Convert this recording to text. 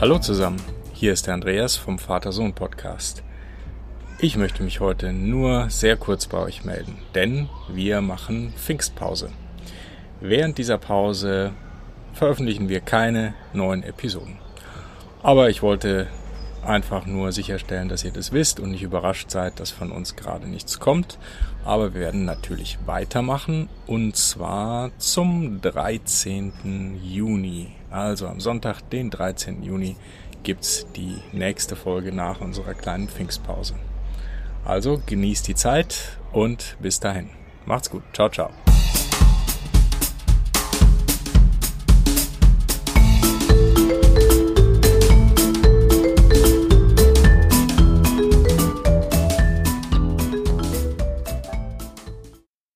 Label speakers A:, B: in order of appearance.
A: Hallo zusammen, hier ist der Andreas vom Vater-Sohn-Podcast. Ich möchte mich heute nur sehr kurz bei euch melden, denn wir machen Pfingstpause. Während dieser Pause veröffentlichen wir keine neuen Episoden. Aber ich wollte einfach nur sicherstellen, dass ihr das wisst und nicht überrascht seid, dass von uns gerade nichts kommt. Aber wir werden natürlich weitermachen und zwar zum 13. Juni. Also am Sonntag, den 13. Juni, gibt's die nächste Folge nach unserer kleinen Pfingstpause. Also genießt die Zeit und bis dahin. Macht's gut. Ciao, ciao.